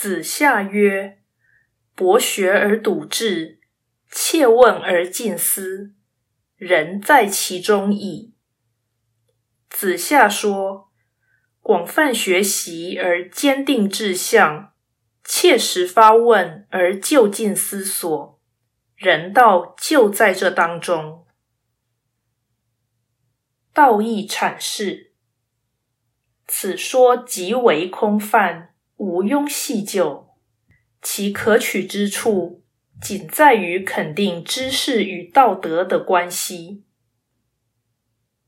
子夏曰：“博学而笃志，切问而近思，人在其中矣。”子夏说：“广泛学习而坚定志向，切实发问而就近思索，人道就在这当中。”道义阐释：此说极为空泛，毋庸细究。其可取之处，仅在于肯定知识与道德的关系。